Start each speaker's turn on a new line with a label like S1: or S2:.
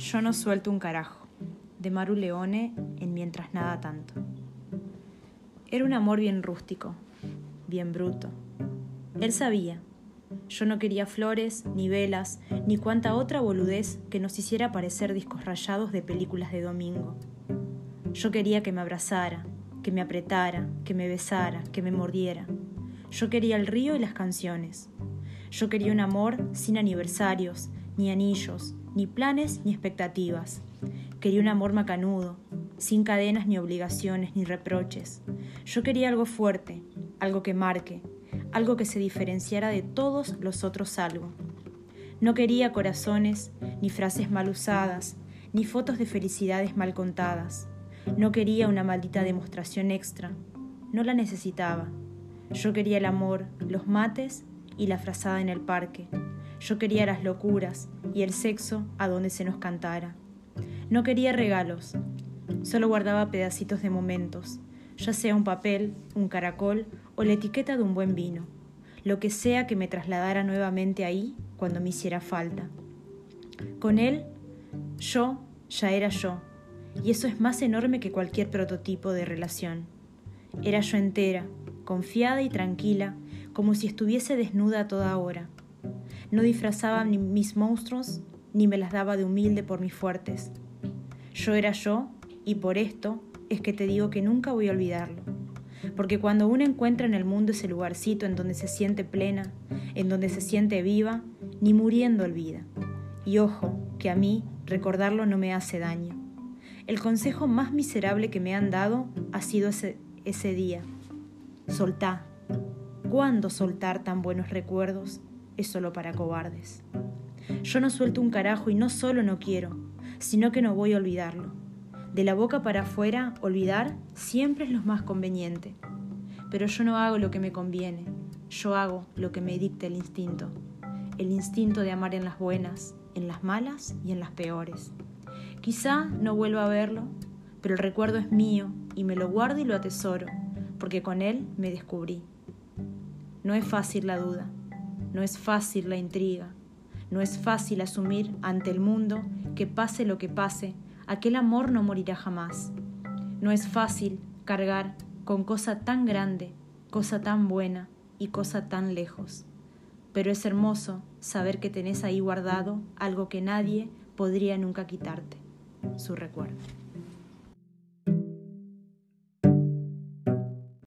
S1: Yo no suelto un carajo, de Maru Leone en Mientras Nada Tanto. Era un amor bien rústico, bien bruto. Él sabía. Yo no quería flores, ni velas, ni cuanta otra boludez que nos hiciera parecer discos rayados de películas de domingo. Yo quería que me abrazara, que me apretara, que me besara, que me mordiera. Yo quería el río y las canciones. Yo quería un amor sin aniversarios, ni anillos, ni planes ni expectativas. Quería un amor macanudo, sin cadenas ni obligaciones ni reproches. Yo quería algo fuerte, algo que marque, algo que se diferenciara de todos los otros algo. No quería corazones, ni frases mal usadas, ni fotos de felicidades mal contadas. No quería una maldita demostración extra. No la necesitaba. Yo quería el amor, los mates y la frazada en el parque. Yo quería las locuras y el sexo a donde se nos cantara. No quería regalos, solo guardaba pedacitos de momentos, ya sea un papel, un caracol o la etiqueta de un buen vino, lo que sea que me trasladara nuevamente ahí cuando me hiciera falta. Con él, yo ya era yo, y eso es más enorme que cualquier prototipo de relación. Era yo entera, confiada y tranquila, como si estuviese desnuda a toda hora no disfrazaba ni mis monstruos ni me las daba de humilde por mis fuertes. Yo era yo y por esto es que te digo que nunca voy a olvidarlo. Porque cuando uno encuentra en el mundo ese lugarcito en donde se siente plena, en donde se siente viva, ni muriendo olvida. Y ojo, que a mí recordarlo no me hace daño. El consejo más miserable que me han dado ha sido ese, ese día. Soltá. ¿Cuándo soltar tan buenos recuerdos? Es solo para cobardes. Yo no suelto un carajo y no solo no quiero, sino que no voy a olvidarlo. De la boca para afuera, olvidar siempre es lo más conveniente. Pero yo no hago lo que me conviene, yo hago lo que me dicta el instinto. El instinto de amar en las buenas, en las malas y en las peores. Quizá no vuelva a verlo, pero el recuerdo es mío y me lo guardo y lo atesoro, porque con él me descubrí. No es fácil la duda no es fácil la intriga, no es fácil asumir ante el mundo que pase lo que pase, aquel amor no morirá jamás. No es fácil cargar con cosa tan grande, cosa tan buena y cosa tan lejos. Pero es hermoso saber que tenés ahí guardado algo que nadie podría nunca quitarte, su recuerdo.